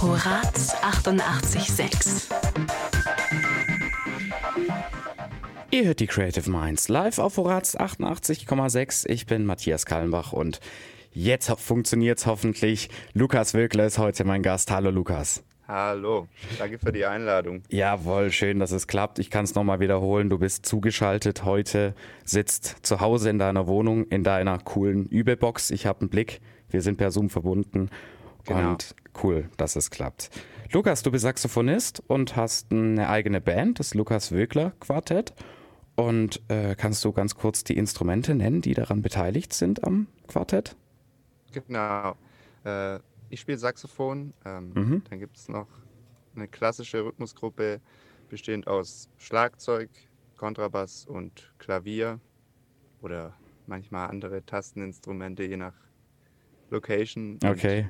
Horaz 88.6 Ihr hört die Creative Minds live auf Horaz 88,6. Ich bin Matthias Kallenbach und jetzt funktioniert es hoffentlich. Lukas Wilkler ist heute mein Gast. Hallo Lukas. Hallo, danke für die Einladung. Jawohl, schön, dass es klappt. Ich kann es nochmal wiederholen. Du bist zugeschaltet heute, sitzt zu Hause in deiner Wohnung, in deiner coolen Übebox. Ich habe einen Blick. Wir sind per Zoom verbunden. Genau. Und cool, dass es klappt. Lukas, du bist Saxophonist und hast eine eigene Band, das Lukas Wögler Quartett. Und äh, kannst du ganz kurz die Instrumente nennen, die daran beteiligt sind am Quartett? Genau. Äh, ich spiele Saxophon. Ähm, mhm. Dann gibt es noch eine klassische Rhythmusgruppe bestehend aus Schlagzeug, Kontrabass und Klavier oder manchmal andere Tasteninstrumente, je nach Location. Okay.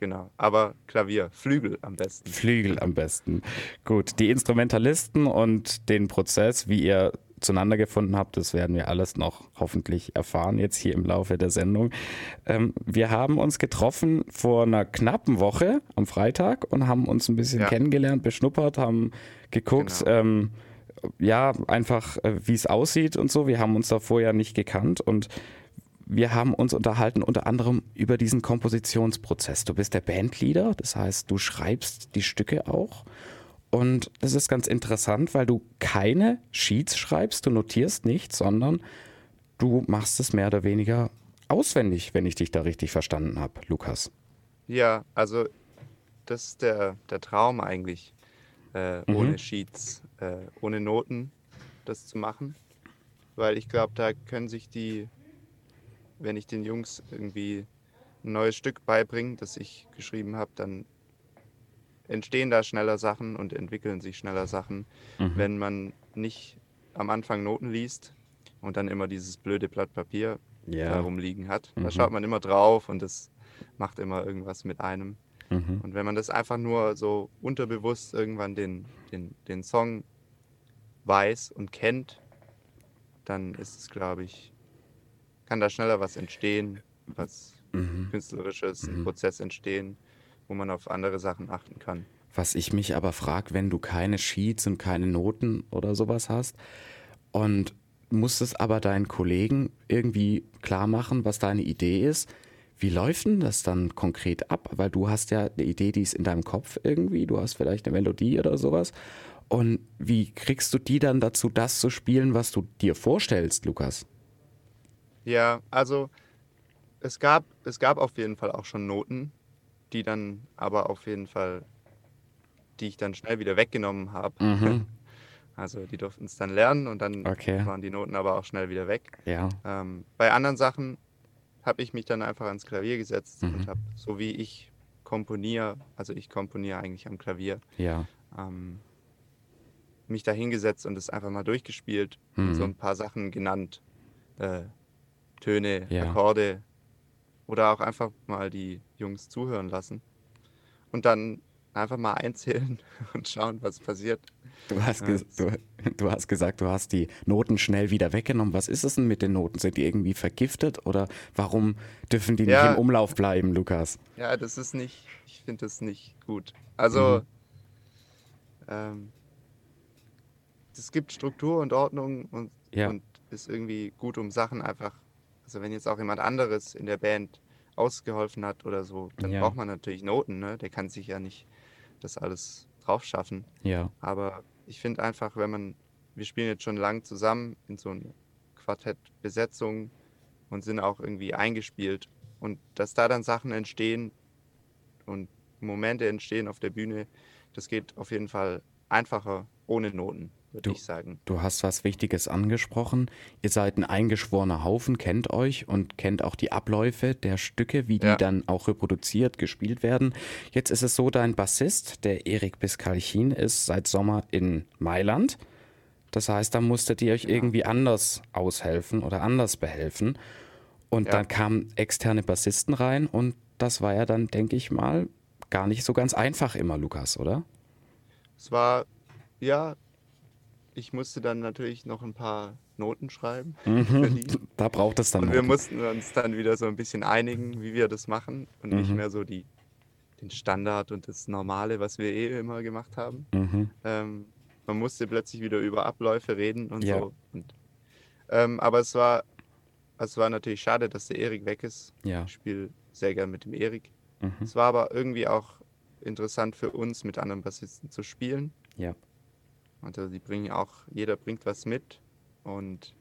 Genau, aber Klavier, Flügel am besten. Flügel am besten. Gut, die Instrumentalisten und den Prozess, wie ihr zueinander gefunden habt, das werden wir alles noch hoffentlich erfahren jetzt hier im Laufe der Sendung. Ähm, wir haben uns getroffen vor einer knappen Woche am Freitag und haben uns ein bisschen ja. kennengelernt, beschnuppert, haben geguckt, genau. ähm, ja, einfach äh, wie es aussieht und so. Wir haben uns da vorher nicht gekannt und wir haben uns unterhalten unter anderem über diesen Kompositionsprozess. Du bist der Bandleader, das heißt, du schreibst die Stücke auch und das ist ganz interessant, weil du keine Sheets schreibst, du notierst nichts, sondern du machst es mehr oder weniger auswendig, wenn ich dich da richtig verstanden habe, Lukas. Ja, also das ist der, der Traum eigentlich, äh, mhm. ohne Sheets, äh, ohne Noten das zu machen. Weil ich glaube, da können sich die, wenn ich den Jungs irgendwie ein neues Stück beibringe, das ich geschrieben habe, dann entstehen da schneller Sachen und entwickeln sich schneller Sachen, mhm. wenn man nicht am Anfang Noten liest und dann immer dieses blöde Blatt Papier yeah. herumliegen hat. Mhm. Da schaut man immer drauf und das macht immer irgendwas mit einem. Mhm. Und wenn man das einfach nur so unterbewusst irgendwann den, den, den Song weiß und kennt, dann ist es, glaube ich, kann da schneller was entstehen, was mhm. künstlerisches, ein mhm. Prozess entstehen wo man auf andere Sachen achten kann. Was ich mich aber frage, wenn du keine Sheets und keine Noten oder sowas hast und musstest aber deinen Kollegen irgendwie klar machen, was deine Idee ist, wie läuft denn das dann konkret ab? Weil du hast ja eine Idee, die ist in deinem Kopf irgendwie, du hast vielleicht eine Melodie oder sowas. Und wie kriegst du die dann dazu, das zu spielen, was du dir vorstellst, Lukas? Ja, also es gab, es gab auf jeden Fall auch schon Noten, die dann aber auf jeden Fall, die ich dann schnell wieder weggenommen habe. Mhm. Also die durften es dann lernen und dann okay. waren die Noten aber auch schnell wieder weg. Ja. Ähm, bei anderen Sachen habe ich mich dann einfach ans Klavier gesetzt mhm. und habe, so wie ich komponiere, also ich komponiere eigentlich am Klavier, ja. ähm, mich da hingesetzt und es einfach mal durchgespielt mhm. und so ein paar Sachen genannt. Äh, Töne, ja. Akkorde, oder auch einfach mal die Jungs zuhören lassen. Und dann einfach mal einzählen und schauen, was passiert. Du hast, du, du, hast gesagt, du hast die Noten schnell wieder weggenommen. Was ist es denn mit den Noten? Sind die irgendwie vergiftet oder warum dürfen die ja, nicht im Umlauf bleiben, Lukas? Ja, das ist nicht, ich finde das nicht gut. Also, mhm. ähm, es gibt Struktur und Ordnung und, ja. und ist irgendwie gut, um Sachen einfach also wenn jetzt auch jemand anderes in der Band ausgeholfen hat oder so, dann ja. braucht man natürlich Noten, ne? Der kann sich ja nicht das alles drauf schaffen. Ja. Aber ich finde einfach, wenn man, wir spielen jetzt schon lang zusammen in so einer Quartettbesetzung und sind auch irgendwie eingespielt und dass da dann Sachen entstehen und Momente entstehen auf der Bühne, das geht auf jeden Fall einfacher ohne Noten würde ich sagen. Du hast was Wichtiges angesprochen. Ihr seid ein eingeschworener Haufen, kennt euch und kennt auch die Abläufe der Stücke, wie die ja. dann auch reproduziert, gespielt werden. Jetzt ist es so, dein Bassist, der Erik Biskalchin, ist seit Sommer in Mailand. Das heißt, da musstet ihr euch ja. irgendwie anders aushelfen oder anders behelfen. Und ja. dann kamen externe Bassisten rein und das war ja dann, denke ich mal, gar nicht so ganz einfach immer, Lukas, oder? Es war, ja, ich musste dann natürlich noch ein paar Noten schreiben Mhm. Da braucht es dann Und wir Noten. mussten uns dann wieder so ein bisschen einigen, wie wir das machen und nicht Mhm. mehr so die, den Standard und das Normale, was wir eh immer gemacht haben. Mhm. Ähm, man musste plötzlich wieder über Abläufe reden und Ja. so. Und, ähm, aber es war, es war natürlich schade, dass der Erik weg ist. Ja. Ich spiele sehr gern mit dem Erik. Mhm. Es war aber irgendwie auch interessant für uns, mit anderen Bassisten zu spielen. Ja. Also die bringen auch, jeder bringt was mit. Und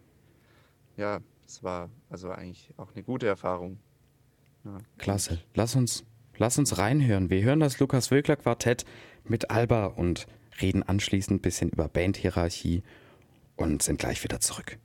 ja, es war also eigentlich auch eine gute Erfahrung. Ja. Klasse. Lass uns, lass uns reinhören. Wir hören das Lukas Wögler Quartett mit Alba und reden anschließend ein bisschen über Bandhierarchie und sind gleich wieder zurück.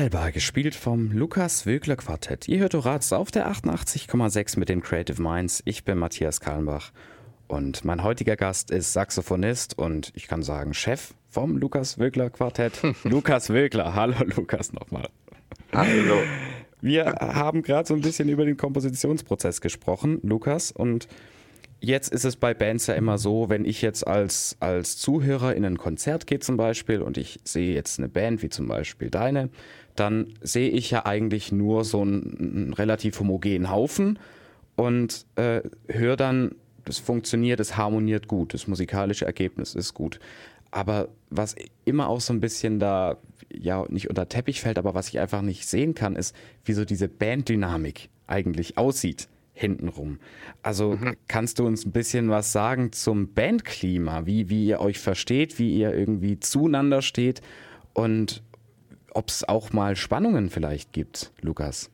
Alba, gespielt vom Lukas Wögler Quartett. Ihr hört Horaz auf der 88,6 mit den Creative Minds. Ich bin Matthias Kallenbach und mein heutiger Gast ist Saxophonist und ich kann sagen Chef vom Lukas Wögler Quartett. Lukas Wögler. Hallo Lukas nochmal. Hallo. Wir haben gerade so ein bisschen über den Kompositionsprozess gesprochen, Lukas, und jetzt ist es bei Bands ja immer so, wenn ich jetzt als, als Zuhörer in ein Konzert gehe zum Beispiel und ich sehe jetzt eine Band wie zum Beispiel deine, dann sehe ich ja eigentlich nur so einen, relativ homogenen Haufen und äh, höre dann, das funktioniert, es harmoniert gut, das musikalische Ergebnis ist gut. Aber was immer auch so ein bisschen da, ja, nicht unter Teppich fällt, aber was ich einfach nicht sehen kann, ist, wie so diese Banddynamik eigentlich aussieht hintenrum. Also mhm. kannst du uns ein bisschen was sagen zum Bandklima, wie, wie ihr euch versteht, wie ihr irgendwie zueinander steht und ob es auch mal Spannungen vielleicht gibt, Lukas?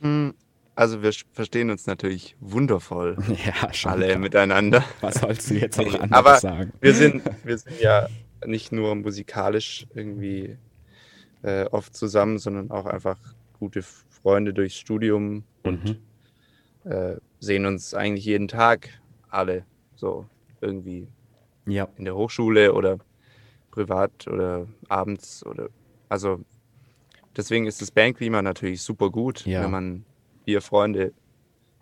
Hm, also wir verstehen uns natürlich wundervoll. Ja, schon alle klar. miteinander. Was sollst du jetzt auch anders Aber sagen? Wir sind, wir sind ja nicht nur musikalisch irgendwie äh, oft zusammen, sondern auch einfach gute Freunde durchs Studium und Mhm. Äh, sehen uns eigentlich jeden Tag alle so irgendwie Ja, in der Hochschule oder privat oder abends oder also deswegen ist das Bandklima natürlich super gut, Ja. wenn man vier Freunde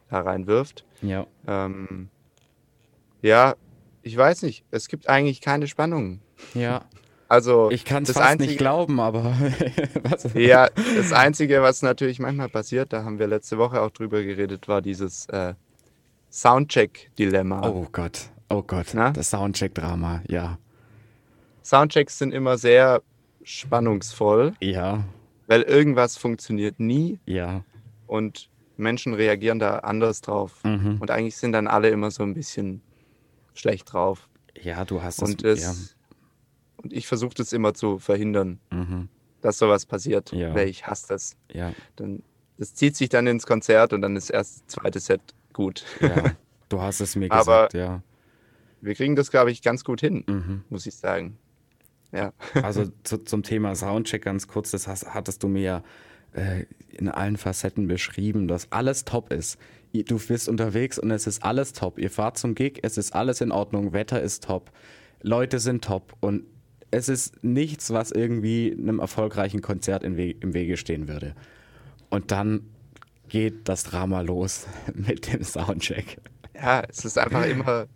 da reinwirft. ja. Ähm, ja, ich weiß nicht, es gibt eigentlich keine Spannung. Ja, Also ich kann es das fast Einzige, nicht glauben, aber? Ja, das Einzige, was natürlich manchmal passiert, da haben wir letzte Woche auch drüber geredet, war dieses äh, Soundcheck-Dilemma. Oh Gott, oh Gott, Na? das Soundcheck-Drama, ja. Soundchecks sind immer sehr spannungsvoll, Ja, weil irgendwas funktioniert nie ja. und Menschen reagieren da anders drauf. Mhm. Und eigentlich sind dann alle immer so ein bisschen schlecht drauf. Ja, du hast Und, es. es, und ich versuche das immer zu verhindern, mhm. dass sowas passiert, Ja. weil ich hasse das. ja, Dann, das zieht sich dann ins Konzert und dann ist erst das zweite Set gut. ja. Du hast es mir Aber- gesagt, ja. Wir kriegen das, glaube ich, ganz gut hin, Mhm. muss ich sagen. Ja. Also zu, zum Thema Soundcheck ganz kurz, das hast, hattest du mir ja äh, in allen Facetten beschrieben, dass alles top ist. Du bist unterwegs und es ist alles top. Ihr fahrt zum Gig, es ist alles in Ordnung, Wetter ist top, Leute sind top und es ist nichts, was irgendwie einem erfolgreichen Konzert im, We im Wege stehen würde. Und dann geht das Drama los mit dem Soundcheck. ja, es ist einfach immer,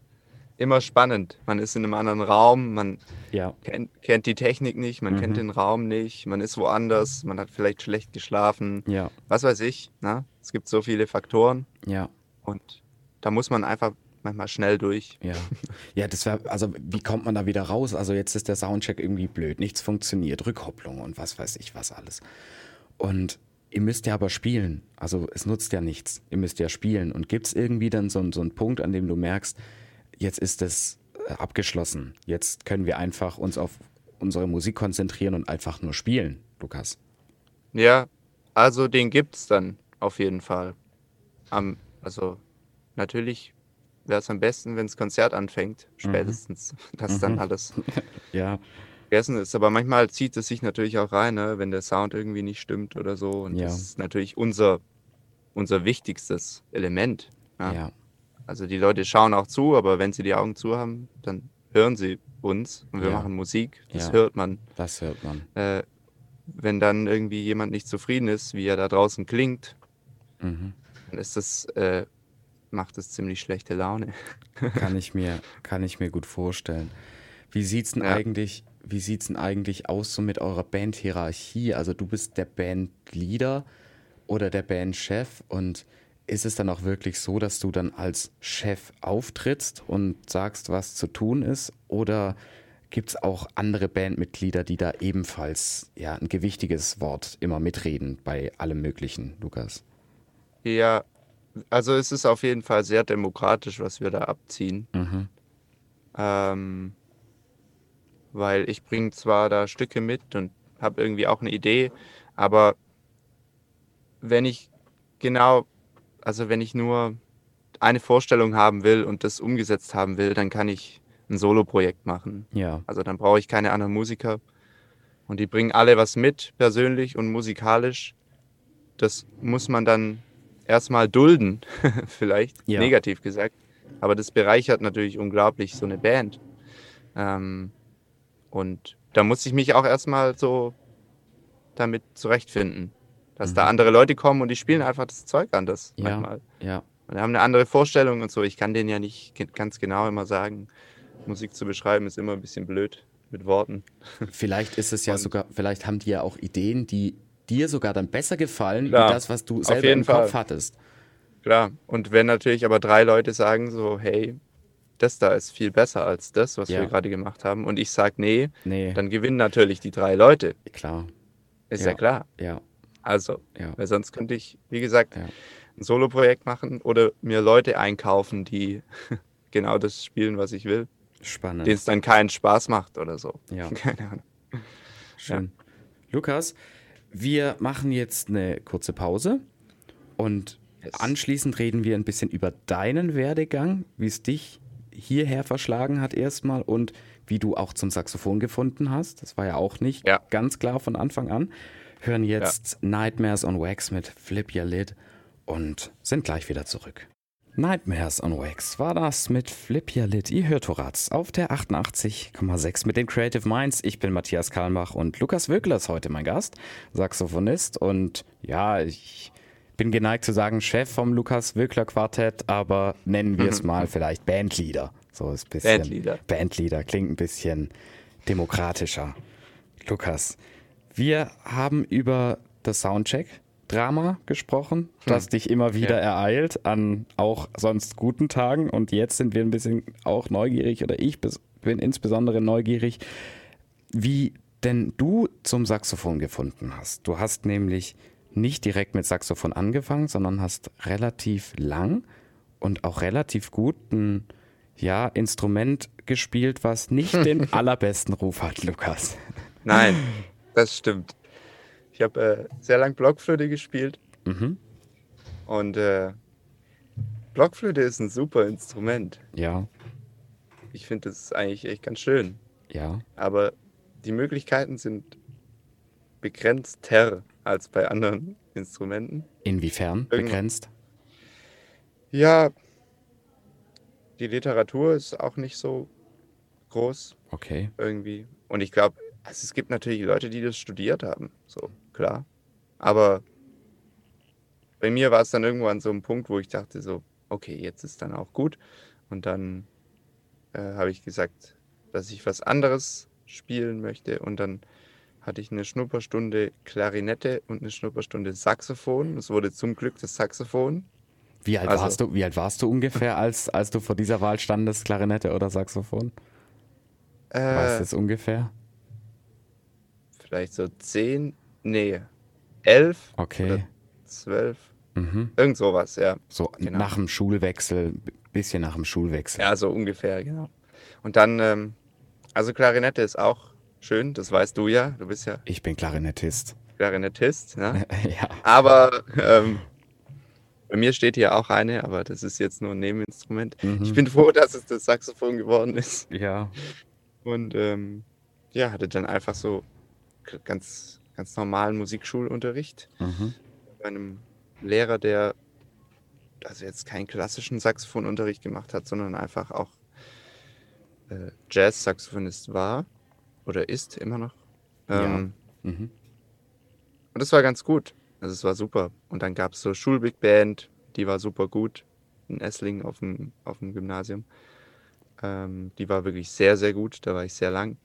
immer spannend. Man ist in einem anderen Raum, man Ja, kennt, kennt die Technik nicht, man kennt Mhm. den Raum nicht, man ist woanders, man hat vielleicht schlecht geschlafen, ja, was weiß ich. Ne? Es gibt so viele Faktoren ja. und da muss man einfach manchmal schnell durch. Ja, ja, das wäre, also wie kommt man da wieder raus? Also jetzt ist der Soundcheck irgendwie blöd, nichts funktioniert, Rückkopplung und was weiß ich was alles. Und ihr müsst ja aber spielen, also es nutzt ja nichts, ihr müsst ja spielen. Und gibt es irgendwie dann so, so einen Punkt, an dem du merkst, jetzt ist es äh, abgeschlossen, jetzt können wir einfach uns auf unsere Musik konzentrieren und einfach nur spielen, Lukas? Ja, also den gibt's dann auf jeden Fall. Am, also natürlich wäre es am besten, wenn das Konzert anfängt, spätestens, dass dann Mhm. alles Ja, vergessen ist. Aber manchmal zieht es sich natürlich auch rein, ne, wenn der Sound irgendwie nicht stimmt oder so. Und Ja. das ist natürlich unser, unser wichtigstes Element. Ja? ja, Also die Leute schauen auch zu, aber wenn sie die Augen zu haben, dann hören sie uns und wir Ja. machen Musik. Das Ja. hört man. das hört man. Äh, wenn dann irgendwie jemand nicht zufrieden ist, wie er da draußen klingt, Mhm. dann ist das, äh, macht das ziemlich schlechte Laune. Kann ich mir, kann ich mir gut vorstellen. Wie sieht's denn Ja. eigentlich, wie sieht's denn eigentlich aus so mit eurer Bandhierarchie? Also du bist der Bandleader oder der Bandchef und ist es dann auch wirklich so, dass du dann als Chef auftrittst und sagst, was zu tun ist? Oder gibt es auch andere Bandmitglieder, die da ebenfalls ja, ein gewichtiges Wort immer mitreden bei allem Möglichen, Lukas? Ja, also es ist auf jeden Fall sehr demokratisch, was wir da abziehen. Mhm. Ähm, weil ich bringe zwar da Stücke mit und habe irgendwie auch eine Idee, aber wenn ich genau, also wenn ich nur eine Vorstellung haben will und das umgesetzt haben will, dann kann ich ein Soloprojekt machen. Ja, Also dann brauche ich keine anderen Musiker. Und die bringen alle was mit, persönlich und musikalisch. Das muss man dann erstmal dulden, vielleicht, Ja. negativ gesagt. Aber das bereichert natürlich unglaublich so eine Band. Ähm, und da muss ich mich auch erstmal so damit zurechtfinden. Dass da andere Leute kommen und die spielen einfach das Zeug anders Mhm. Ja. manchmal. Ja. Und haben eine andere Vorstellung und so. Ich kann denen ja nicht ganz genau immer sagen. Musik zu beschreiben ist immer ein bisschen blöd mit Worten. Vielleicht ist es ja Und- sogar, vielleicht haben die ja auch Ideen, die dir sogar dann besser gefallen, Klar, wie das, was du selber jeden im Kopf Fall. hattest. Klar. Und wenn natürlich aber drei Leute sagen so, hey, das da ist viel besser als das, was Ja. wir gerade gemacht haben, und ich sage nee, Nee, dann gewinnen natürlich die drei Leute. klar. Ist Ja. ja, klar. Ja, Also, ja, weil sonst könnte ich, wie gesagt, ein Soloprojekt machen oder mir Leute einkaufen, die genau das spielen, was ich will, spannend. denen es dann keinen Spaß macht oder so. Ja. Keine Ahnung. Schön. Lukas, wir machen jetzt eine kurze Pause und Yes. anschließend reden wir ein bisschen über deinen Werdegang, wie es dich hierher verschlagen hat erstmal und wie du auch zum Saxophon gefunden hast. Das war ja auch nicht Ja. ganz klar von Anfang an. Hören jetzt Nightmares on Wax mit Flip Your Lid und sind gleich wieder zurück. Nightmares on Wax war das mit Flip Your Lid. Ihr hört Horaz auf der 88,6 mit den Creative Minds. Ich bin Matthias Kalmbach und Lukas Wöckler ist heute mein Gast, Saxophonist und ja, ich bin geneigt zu sagen Chef vom Lukas Wöckler Quartett, aber nennen wir es mal vielleicht Bandleader. So ist ein bisschen Bandleader. Bandleader klingt ein bisschen demokratischer. Lukas, wir haben über das Soundcheck-Drama gesprochen, das dich immer wieder Ja. ereilt an auch sonst guten Tagen. Und jetzt sind wir ein bisschen auch neugierig, oder ich bin insbesondere neugierig, wie denn du zum Saxophon gefunden hast. Du hast nämlich nicht direkt mit Saxophon angefangen, sondern hast relativ lang und auch relativ gut ein ja, Instrument gespielt, was nicht den allerbesten Ruf hat, Lukas. Nein, das stimmt. Ich habe äh, sehr lang Blockflöte gespielt Mhm. und äh, Blockflöte ist ein super Instrument. Ja, Ich finde das eigentlich echt ganz schön. ja, Aber die Möglichkeiten sind begrenzter als bei anderen Instrumenten. inwiefern Irgendwann- begrenzt? Ja, die Literatur ist auch nicht so groß Okay, irgendwie. Und ich glaube, also es gibt natürlich Leute, die das studiert haben, so klar. Aber bei mir war es dann irgendwann so ein Punkt, wo ich dachte so, okay, jetzt ist dann auch gut. Und dann äh, habe ich gesagt, dass ich was anderes spielen möchte. Und dann hatte ich eine Schnupperstunde Klarinette und eine Schnupperstunde Saxophon. Es wurde zum Glück das Saxophon. wie alt, Also- warst, du, wie alt warst du ungefähr, als, als du vor dieser Wahl standest, Klarinette oder Saxophon? Weißt du Äh, es ungefähr? vielleicht so zehn, nee, elf Okay, zwölf. mhm. Irgend sowas, ja. so genau. nach dem Schulwechsel, bisschen nach dem Schulwechsel. Ja, so ungefähr, genau. Und dann, ähm, also Klarinette ist auch schön, das weißt du ja. Du bist ja Ich bin Klarinettist. Klarinettist, ne? ja, Aber ähm, bei mir steht hier auch eine, aber das ist jetzt nur ein Nebeninstrument. Mhm. Ich bin froh, dass es das Saxophon geworden ist. ja, Und ähm, ja, hatte dann einfach so ganz, ganz normalen Musikschulunterricht mhm. bei einem Lehrer, der also jetzt keinen klassischen Saxophonunterricht gemacht hat, sondern einfach auch äh, Jazz-Saxophonist war oder ist immer noch. Ja. Ähm, Mhm. Und das war ganz gut. Also es war super. Und dann gab es so Schulbig Band, die war super gut in Esslingen auf dem, auf dem Gymnasium. Ähm, die war wirklich sehr, sehr gut. Da war ich sehr lang.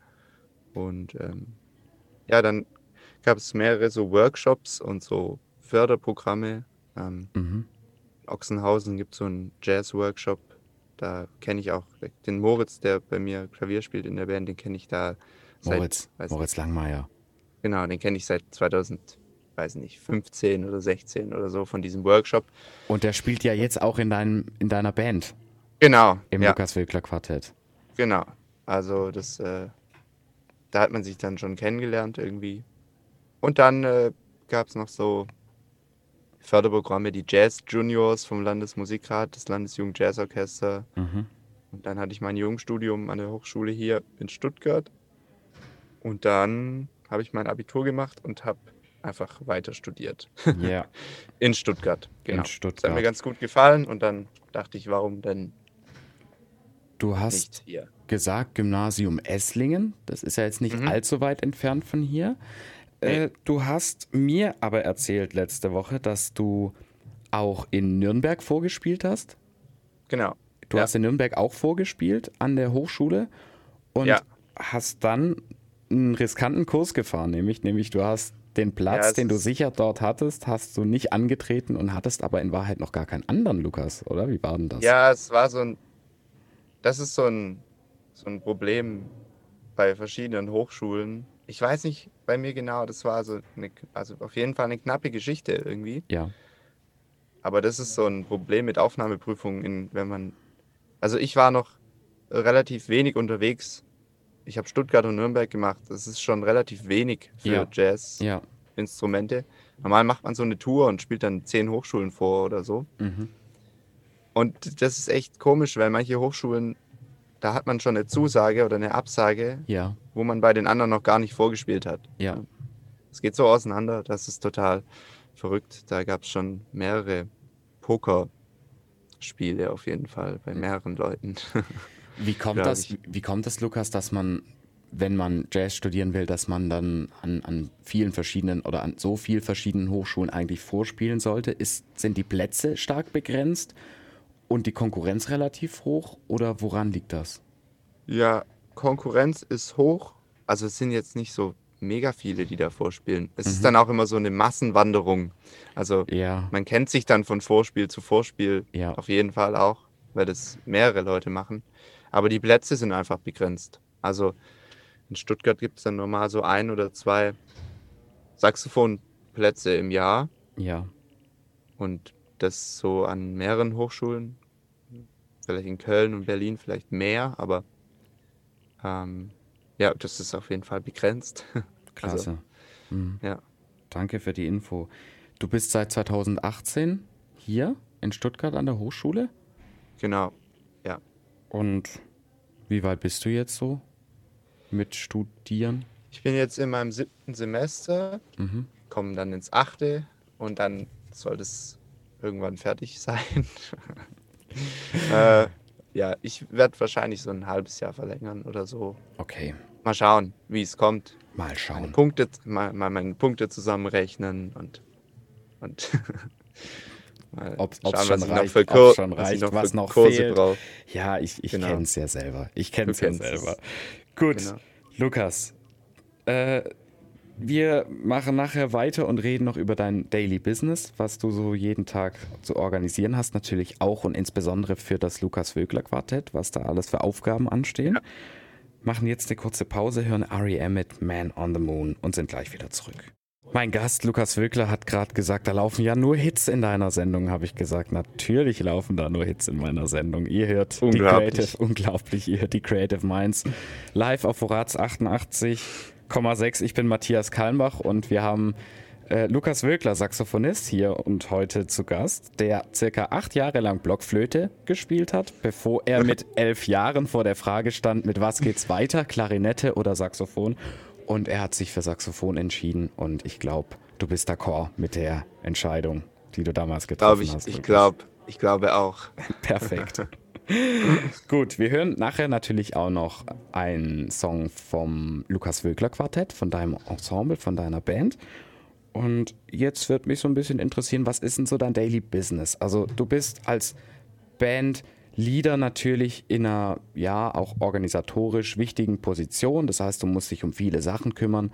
Und ähm, ja, dann gab es mehrere so Workshops und so Förderprogramme. Ähm, Mhm. in Ochsenhausen gibt es so einen Jazz-Workshop. Da kenne ich auch den Moritz, der bei mir Klavier spielt in der Band, den kenne ich da seit, Moritz, weiß Moritz Langmeier. Genau, den kenne ich seit 2000, weiß nicht, 15 oder 16 oder so von diesem Workshop. Und der spielt ja jetzt auch in, deinem, in deiner Band, Genau, im ja, Lukas Wilkler Quartett. genau. Also das, äh, da hat man sich dann schon kennengelernt irgendwie. Und dann äh, gab es noch so Förderprogramme, die Jazz Juniors vom Landesmusikrat, das Landesjugend Jazzorchester. Mhm. Und dann hatte ich mein Jugendstudium an der Hochschule hier in Stuttgart. Und dann habe ich mein Abitur gemacht und habe einfach weiter studiert. Ja, In Stuttgart, genau. in Das hat Stuttgart. mir ganz gut gefallen und dann dachte ich, warum denn Du hast gesagt Gymnasium Esslingen. Das ist ja jetzt nicht Mhm. allzu weit entfernt von hier. Äh, du hast mir aber erzählt letzte Woche, dass du auch in Nürnberg vorgespielt hast. Genau. Du Ja. hast in Nürnberg auch vorgespielt an der Hochschule und Ja. hast dann einen riskanten Kurs gefahren, nämlich, nämlich du hast den Platz, Ja, den du sicher dort hattest, hast du nicht angetreten und hattest aber in Wahrheit noch gar keinen anderen, Lukas, oder? Wie war denn das? Ja, es war so ein. Das ist so ein, so ein Problem bei verschiedenen Hochschulen. Ich weiß nicht bei mir genau, das war so eine, also auf jeden Fall eine knappe Geschichte irgendwie. Ja. Aber das ist so ein Problem mit Aufnahmeprüfungen, in, wenn man. Also ich war noch relativ wenig unterwegs. Ich habe Stuttgart und Nürnberg gemacht. Das ist schon relativ wenig für Ja. Ja. Jazz-Instrumente. Normal macht man so eine Tour und spielt dann zehn Hochschulen vor oder so. Mhm. Und das ist echt komisch, weil manche Hochschulen, da hat man schon eine Zusage oder eine Absage, Ja. wo man bei den anderen noch gar nicht vorgespielt hat. Ja. Es geht so auseinander, das ist total verrückt. Da gab es schon mehrere Pokerspiele auf jeden Fall bei mehreren Leuten. Wie kommt Glaub das, ich. wie kommt das, Lukas, dass man, wenn man Jazz studieren will, dass man dann an, an vielen verschiedenen oder an so vielen verschiedenen Hochschulen eigentlich vorspielen sollte? Ist, sind die Plätze stark begrenzt und die Konkurrenz relativ hoch oder woran liegt das? ja, Konkurrenz ist hoch. Also es sind jetzt nicht so mega viele, die da vorspielen. Es ist dann auch immer so eine Massenwanderung. Also Ja, man kennt sich dann von Vorspiel zu Vorspiel Ja. auf jeden Fall auch, weil das mehrere Leute machen. Aber die Plätze sind einfach begrenzt. Also in Stuttgart gibt es dann normal so ein oder zwei Saxophonplätze im Jahr ja, und das so an mehreren Hochschulen. Vielleicht in Köln und Berlin vielleicht mehr, aber ähm, ja, das ist auf jeden Fall begrenzt. klasse. Mhm. ja. Danke für die Info. Du bist seit 2018 hier in Stuttgart an der Hochschule Genau. Ja. und wie weit bist du jetzt so mit Studieren? Ich bin jetzt in meinem siebten Semester Mhm. kommen dann ins achte und dann soll das irgendwann fertig sein. Äh, ja, ich werde wahrscheinlich so ein halbes Jahr verlängern oder so. Okay, Mal schauen, wie es kommt. mal Meine schauen. Punkte, mal, mal meine Punkte zusammenrechnen und, und mal Ob's- schauen, ob's was schon reicht, Kur schon was reicht, ich noch was für noch Kurse fehlt. brauche. Ja, ich, ich Genau. kenne es ja selber. Ich kenne es ja es. selber. Gut, Genau. Lukas. Äh, wir machen nachher weiter und reden noch über dein Daily Business, was du so jeden Tag zu organisieren hast. Natürlich auch und insbesondere für das Lukas Wögler Quartett, was da alles für Aufgaben anstehen. Machen jetzt eine kurze Pause, hören R.E.M. mit Man on the Moon und sind gleich wieder zurück. Mein Gast Lukas Wögler hat gerade gesagt, da laufen ja nur Hits in deiner Sendung, habe ich gesagt. Natürlich laufen da nur Hits in meiner Sendung. Ihr hört die Unglaublich. Creative, unglaublich, ihr hört die Creative Minds live auf Vorrats 88,6. Ich bin Matthias Kalmbach und wir haben äh, Lukas Wögler, Saxophonist, hier und heute zu Gast, der circa acht Jahre lang Blockflöte gespielt hat, bevor er mit elf Jahren vor der Frage stand, mit was geht's weiter, Klarinette oder Saxophon. Und er hat sich für Saxophon entschieden und ich glaube, du bist d'accord mit der Entscheidung, die du damals getroffen Glaube ich, hast. ich glaube, ich glaube auch. Perfekt. Gut, wir hören nachher natürlich auch noch einen Song vom Lukas Wögler Quartett, von deinem Ensemble, von deiner Band. Und jetzt wird mich so ein bisschen interessieren, was ist denn so dein Daily Business? Also du bist als Bandleader natürlich in einer, ja, auch organisatorisch wichtigen Position. Das heißt, du musst dich um viele Sachen kümmern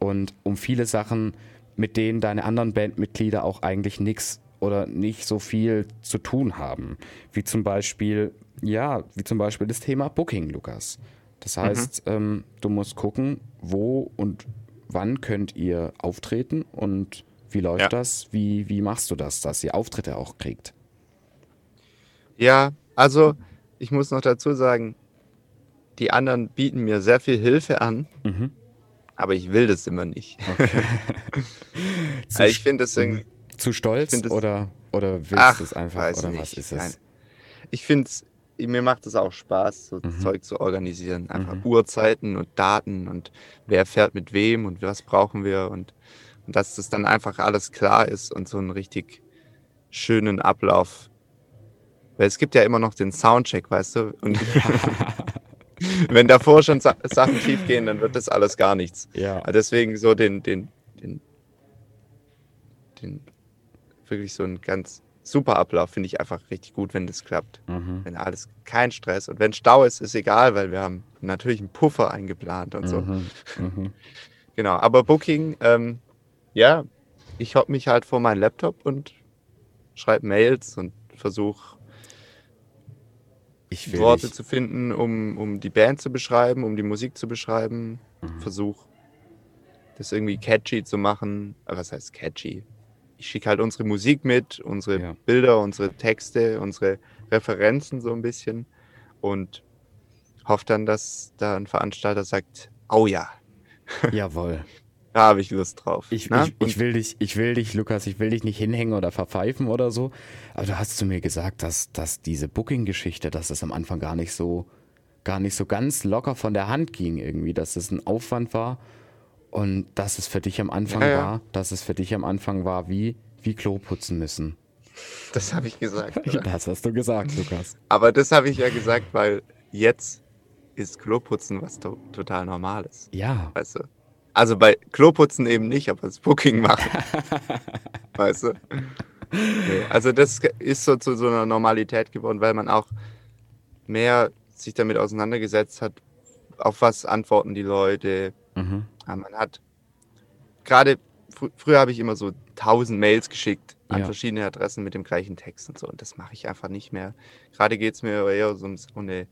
und um viele Sachen, mit denen deine anderen Bandmitglieder auch eigentlich nichts oder nicht so viel zu tun haben. Wie zum Beispiel, ja, wie zum Beispiel das Thema Booking, Lukas. Das heißt, ähm, du musst gucken, wo und wann könnt ihr auftreten und wie läuft Ja. das? Wie, wie machst du das, dass ihr Auftritte auch kriegt? Ja, also ich muss noch dazu sagen, die anderen bieten mir sehr viel Hilfe an, Mhm. aber ich will das immer nicht. Zu, Also ich finde irgendwie, zu stolz das- oder, oder willst Ach, du es einfach oder nicht. was ist Nein. es? ich finde es mir macht es auch Spaß, so Mhm. Zeug zu organisieren. Einfach Mhm. Uhrzeiten und Daten und wer fährt mit wem und was brauchen wir und, und dass das dann einfach alles klar ist und so einen richtig schönen Ablauf. Weil es gibt ja immer noch den Soundcheck, weißt du? Und wenn davor schon Sa Sachen schief gehen, dann wird das alles gar nichts. Ja. Aber Deswegen so den, den, den, den, wirklich so ein ganz super Ablauf finde ich einfach richtig gut, wenn das klappt. Mhm. Wenn alles kein Stress und wenn Stau ist, ist egal, weil wir haben natürlich einen Puffer eingeplant und so. Mhm. Mhm. Genau, aber Booking, ähm, ja, ich hock mich halt vor meinen Laptop und schreibe Mails und versuche Worte nicht. zu finden, um, um die Band zu beschreiben, um die Musik zu beschreiben. Mhm. Versuche das irgendwie catchy zu machen. Aber was heißt catchy? Ich schicke halt unsere Musik mit, unsere Ja. Bilder, unsere Texte, unsere Referenzen so ein bisschen und hoffe dann, dass da ein Veranstalter sagt, oh ja, Jawohl. da habe ich Lust drauf. Ich, ne? ich, ich will dich, ich will dich, Lukas, ich will dich nicht hinhängen oder verpfeifen oder so. Aber du hast zu mir gesagt, dass, dass diese Booking-Geschichte, dass das am Anfang gar nicht so, gar nicht so ganz locker von der Hand ging irgendwie, dass es ein Aufwand war und dass es für dich am Anfang Ja, ja. war, dass es für dich am Anfang war, wie, wie Klo putzen müssen. das habe ich gesagt. oder? Das hast du gesagt, Lukas. Aber das habe ich ja gesagt, weil jetzt ist Kloputzen was to total Normales. Ja, Weißt du? Also bei Kloputzen eben nicht, aber das Booking machen. weißt du? Nee, also das ist so zu so einer Normalität geworden, weil man auch mehr sich damit auseinandergesetzt hat, auf was antworten die Leute. mhm. Ja, man hat gerade fr früher habe ich immer so tausend Mails geschickt an Ja. verschiedene Adressen mit dem gleichen Text und so. Und das mache ich einfach nicht mehr. Gerade geht es mir eher so um eine.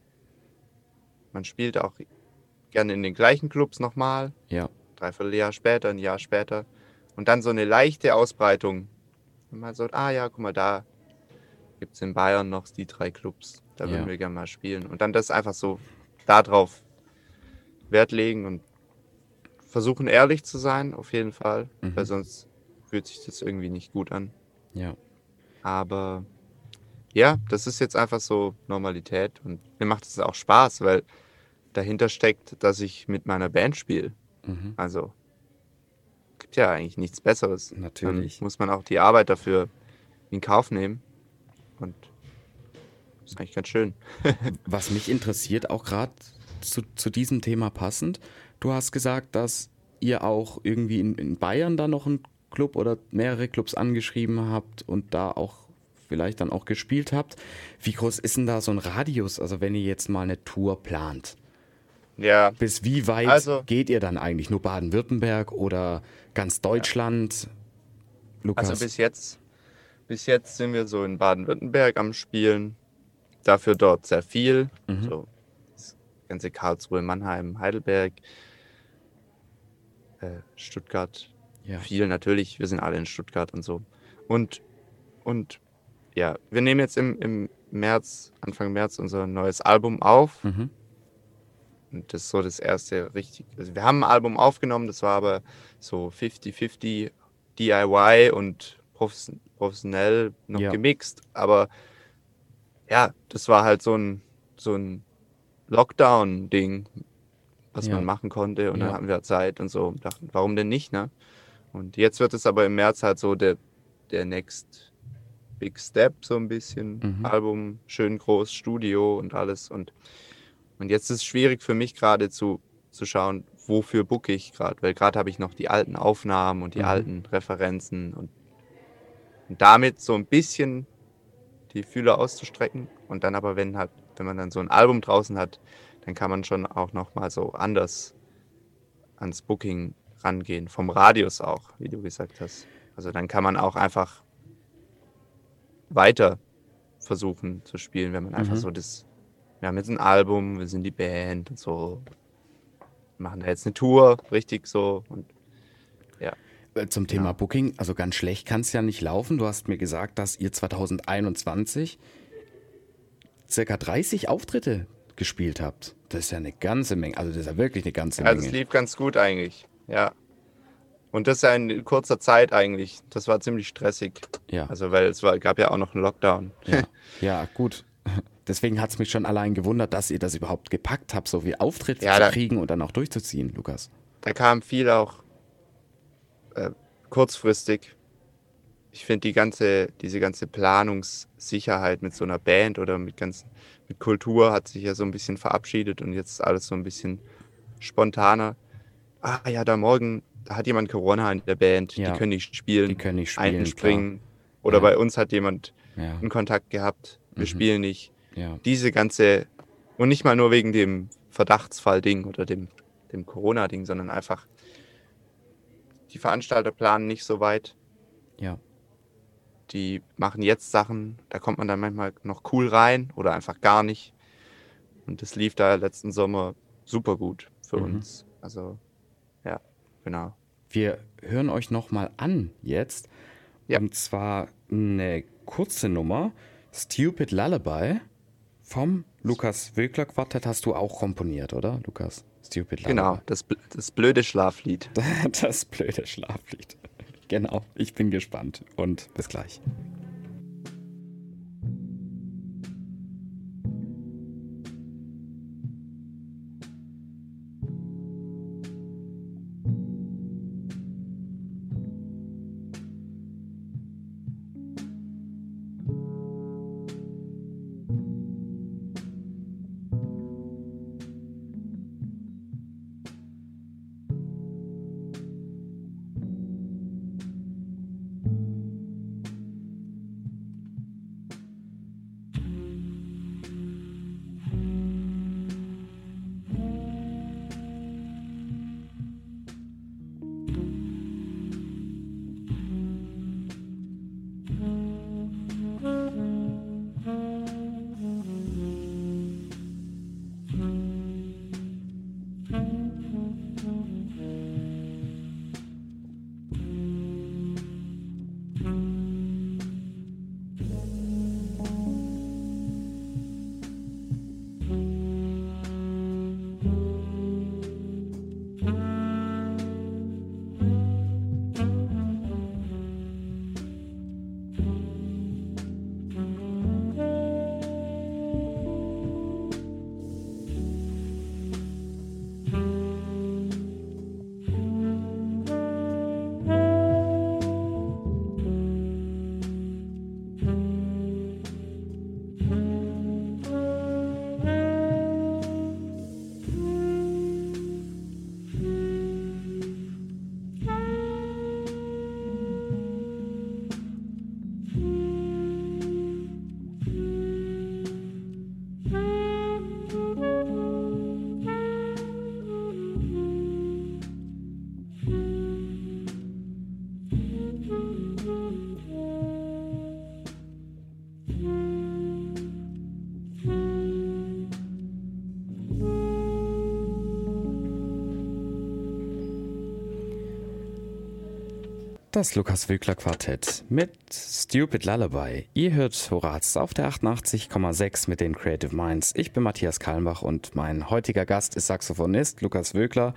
Man spielt auch gerne in den gleichen Clubs nochmal, ja, dreiviertel Jahr später, ein Jahr später. Und dann so eine leichte Ausbreitung. Und man sagt, ah ja, guck mal, da gibt es in Bayern noch die drei Clubs. Da würden Ja. wir gerne mal spielen. Und dann das einfach so darauf Wert legen und versuchen ehrlich zu sein, auf jeden Fall. Mhm. Weil sonst fühlt sich das irgendwie nicht gut an. ja. Aber ja, das ist jetzt einfach so Normalität. Und mir macht es auch Spaß, weil dahinter steckt, dass ich mit meiner Band spiele. Mhm. Also gibt ja eigentlich nichts Besseres. Natürlich. Dann muss man auch die Arbeit dafür in Kauf nehmen. Und das ist eigentlich ganz schön. Was mich interessiert, auch gerade zu, zu diesem Thema passend, du hast gesagt, dass ihr auch irgendwie in, in Bayern da noch einen Club oder mehrere Clubs angeschrieben habt und da auch vielleicht dann auch gespielt habt. Wie groß ist denn da so ein Radius, also wenn ihr jetzt mal eine Tour plant? Ja, Bis wie weit Also- geht ihr dann eigentlich? Nur Baden-Württemberg oder ganz Deutschland? Lukas? also bis jetzt, bis jetzt sind wir so in Baden-Württemberg am Spielen. Dafür dort sehr viel. Mhm. So das ganze Karlsruhe, Mannheim, Heidelberg, äh, Stuttgart, ja. viel natürlich. Wir sind alle in Stuttgart und so. Und, und ja, wir nehmen jetzt im, im März, Anfang März unser neues Album auf. Mhm. Und das ist so das erste richtig. Also wir haben ein Album aufgenommen, das war aber so 50-50 DIY und profes- professionell noch Ja. gemixt. Aber ja, das war halt so ein, so ein Lockdown-Ding, was Ja. man machen konnte. Und Ja. dann hatten wir Zeit und so und dachten, warum denn nicht, ne? Und jetzt wird es aber im März halt so der, der Next Big Step, so ein bisschen. Mhm. Album, schön groß, Studio und alles. Und, und jetzt ist es schwierig für mich gerade zu, zu schauen, wofür booke ich gerade. Weil gerade habe ich noch die alten Aufnahmen und die Mhm. alten Referenzen und, und damit so ein bisschen die Fühler auszustrecken. Und dann aber, wenn halt, wenn man dann so ein Album draußen hat, dann kann man schon auch nochmal so anders ans Booking rangehen. Vom Radius auch, wie du gesagt hast. Also dann kann man auch einfach weiter versuchen zu spielen, wenn man einfach Mhm. so das. Wir haben jetzt ein Album, wir sind die Band und so. Machen da jetzt eine Tour, richtig so. Und Äh, Zum Thema Ja. Booking, also ganz schlecht kann es ja nicht laufen. Du hast mir gesagt, dass ihr 2021 circa 30 Auftritte gespielt habt. Das ist ja eine ganze Menge. Also das ist ja wirklich eine ganze also es Menge. lief ganz gut eigentlich. Ja. Und das ja in kurzer Zeit eigentlich. Das war ziemlich stressig. Ja, Also weil es war, gab ja auch noch einen Lockdown. ja, ja, gut. deswegen hat es mich schon allein gewundert, dass ihr das überhaupt gepackt habt, so viel Auftritt Ja, zu da- kriegen und dann auch durchzuziehen, Lukas. Da kam viel auch äh, kurzfristig. Ich finde die ganze, diese ganze Planungssicherheit mit so einer Band oder mit ganzen, mit Kultur hat sich ja so ein bisschen verabschiedet und jetzt ist alles so ein bisschen spontaner. Ah ja, da morgen, hat jemand Corona in der Band, Ja. die können nicht spielen, Die können nicht spielen, einspringen. Oder Ja. bei uns hat jemand Ja, einen Kontakt gehabt, wir Mhm. spielen nicht. ja, Diese ganze, und nicht mal nur wegen dem Verdachtsfall-Ding oder dem, dem Corona-Ding, sondern einfach, die Veranstalter planen nicht so weit. ja. Die machen jetzt Sachen, da kommt man dann manchmal noch cool rein oder einfach gar nicht. Und das lief da letzten Sommer super gut für Mhm. uns. Also, ja, genau. Wir hören euch nochmal an jetzt. Ja. Und zwar eine kurze Nummer, Stupid Lullaby vom Lukas Wögler Quartett hast du auch komponiert, oder, Lukas? Stupid Lullaby. Genau, das, das blöde Schlaflied. Das blöde Schlaflied. Genau, ich bin gespannt und bis gleich. Das Lukas Wögler Quartett mit Stupid Lullaby. Ihr hört Horaz auf der 88,6 mit den Creative Minds. Ich bin Matthias Kalmbach und mein heutiger Gast ist Saxophonist Lukas Wögler.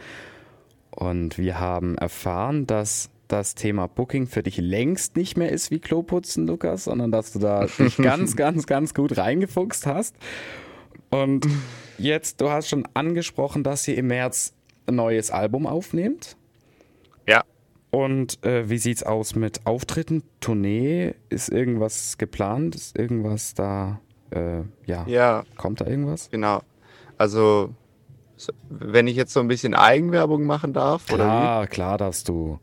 Und wir haben erfahren, dass das Thema Booking für dich längst nicht mehr ist wie Kloputzen, Lukas, sondern dass du da dich ganz, ganz, ganz gut reingefuchst hast. Und jetzt, du hast schon angesprochen, dass ihr im März ein neues Album aufnehmt. Und äh, wie sieht's aus mit Auftritten, Tournee? Ist irgendwas geplant? Ist irgendwas da? Äh, ja. ja, Kommt da irgendwas? genau. Also, so- wenn ich jetzt so ein bisschen Eigenwerbung machen darf, oder wie? Klar, klar darfst du.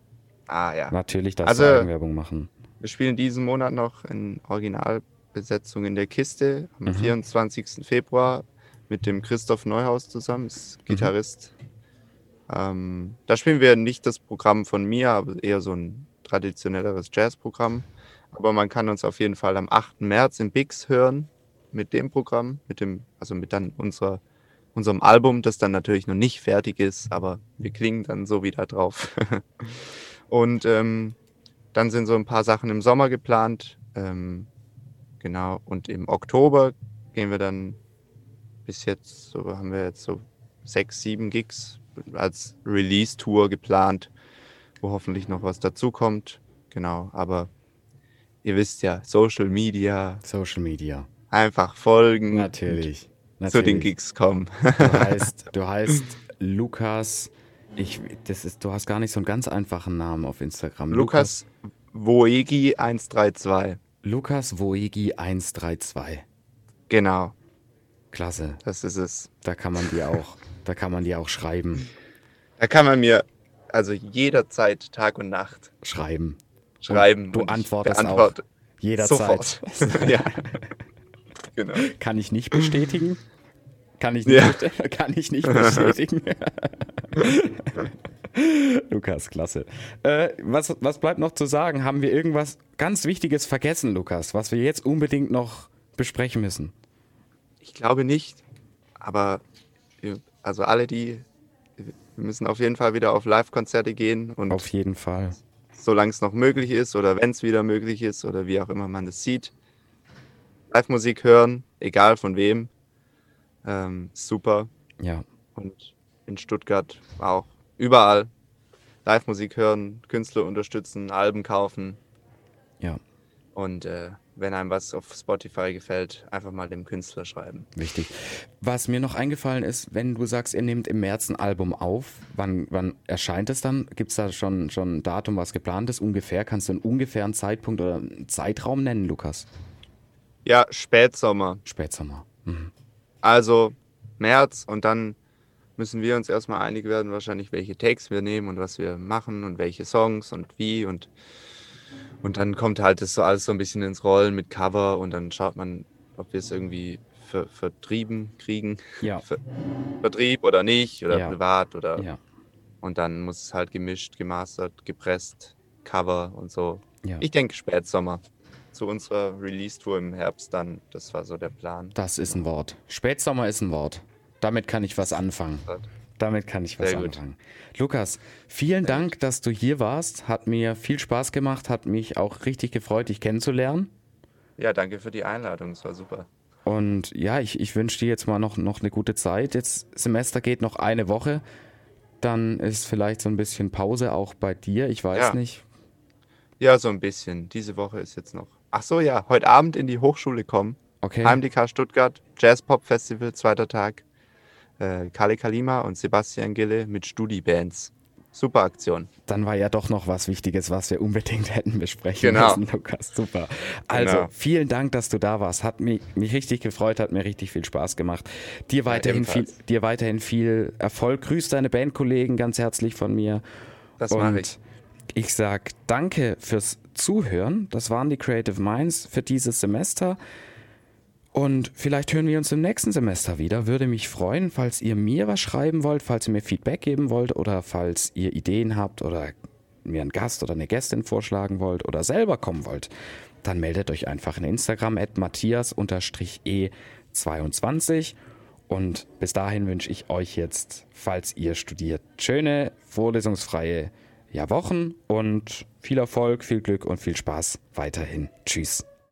Ah, ja. Natürlich darfst Also- du Eigenwerbung machen. Wir spielen diesen Monat noch in Originalbesetzung in der Kiste am Mhm. 24. Februar mit dem Christoph Neuhaus zusammen, ist Mhm. Gitarrist. Ähm, da spielen wir nicht das Programm von mir, aber eher so ein traditionelleres Jazzprogramm. Aber man kann uns auf jeden Fall am 8. März im Bix hören mit dem Programm, mit dem, also mit dann unserer, unserem Album, das dann natürlich noch nicht fertig ist, aber wir klingen dann so wieder drauf. Und ähm, dann sind so ein paar Sachen im Sommer geplant. Ähm, genau. Und im Oktober gehen wir dann bis jetzt, so haben wir jetzt so sechs, sieben Gigs als Release-Tour geplant, wo hoffentlich noch was dazukommt. Genau. Aber ihr wisst ja, Social Media, Social Media. einfach folgen. Natürlich. und Zu den natürlich. Gigs kommen. Du heißt, du heißt Lukas. Ich, das ist, du hast gar nicht so einen ganz einfachen Namen auf Instagram. Lukas Woegi 132. Lukas Woegi 132. Genau, Klasse. das ist es. Da kann man dir auch, da kann man dir auch schreiben. Da kann man mir also jederzeit Tag und Nacht Schreiben. schreiben. du und antwortest beantworte Jederzeit. Sofort. ja. Genau. Kann ich nicht bestätigen. Kann ich nicht, Ja. best- kann ich nicht bestätigen. Lukas, klasse. Äh, was, was bleibt noch zu sagen? Haben wir irgendwas ganz Wichtiges vergessen, Lukas, was wir jetzt unbedingt noch besprechen müssen? Ich glaube nicht, aber also alle, die wir müssen auf jeden Fall wieder auf Live-Konzerte gehen und Auf jeden Fall. solange es noch möglich ist oder wenn es wieder möglich ist oder wie auch immer man das sieht, Live-Musik hören, egal von wem, ähm, super. Ja, Und in Stuttgart auch. Überall. Live-Musik hören, Künstler unterstützen, Alben kaufen. Ja, und äh, wenn einem was auf Spotify gefällt, einfach mal dem Künstler schreiben. wichtig. Was mir noch eingefallen ist, wenn du sagst, ihr nehmt im März ein Album auf, wann, wann erscheint es dann? Gibt es da schon, schon ein Datum, was geplant ist? Ungefähr? Kannst du einen ungefähren Zeitpunkt oder einen Zeitraum nennen, Lukas? Ja, Spätsommer. Spätsommer. Mhm. Also März und dann müssen wir uns erstmal einig werden, wahrscheinlich welche Takes wir nehmen und was wir machen und welche Songs und wie und und dann kommt halt das so alles so ein bisschen ins Rollen mit Cover und dann schaut man, ob wir es irgendwie ver vertrieben kriegen, Ja, Ver Vertrieb oder nicht oder Ja. privat oder ja, und dann muss es halt gemischt, gemastert, gepresst, Cover und so. ja. Ich denke Spätsommer zu unserer Release-Tour im Herbst dann, das war so der Plan. Das ist ein Wort. Spätsommer ist ein Wort. Damit kann ich was anfangen. Damit kann ich was Sehr gut. anfangen. Lukas, vielen Dank, dass du hier warst. Hat mir viel Spaß gemacht, hat mich auch richtig gefreut, dich kennenzulernen. Ja, danke für die Einladung, es war super. Und ja, ich, ich wünsche dir jetzt mal noch, noch eine gute Zeit. Jetzt Semester geht noch eine Woche. Dann ist vielleicht so ein bisschen Pause auch bei dir. Ich weiß Ja. nicht. Ja, so ein bisschen. Diese Woche ist jetzt noch. Ach so, ja, heute Abend in die Hochschule kommen. Okay. HMDK Stuttgart, Jazz Pop Festival, zweiter Tag. Äh, Kali Kalima und Sebastian Gille mit Studi-Bands. Super Aktion. Dann war ja doch noch was Wichtiges, was wir unbedingt hätten besprechen Genau. müssen, Lukas. Super. Also, Genau. vielen Dank, dass du da warst. Hat mich, mich richtig gefreut, hat mir richtig viel Spaß gemacht. Dir weiterhin, viel, ebenfalls. dir weiterhin viel Erfolg. Grüß deine Bandkollegen ganz herzlich von mir. Das Und mache ich. ich sag danke fürs Zuhören. Das waren die Creative Minds für dieses Semester. Und vielleicht hören wir uns im nächsten Semester wieder. Würde mich freuen, falls ihr mir was schreiben wollt, falls ihr mir Feedback geben wollt oder falls ihr Ideen habt oder mir einen Gast oder eine Gästin vorschlagen wollt oder selber kommen wollt, dann meldet euch einfach in Instagram at matthias-e22 und bis dahin wünsche ich euch jetzt, falls ihr studiert, schöne, vorlesungsfreie ja, Wochen und viel Erfolg, viel Glück und viel Spaß weiterhin. Tschüss.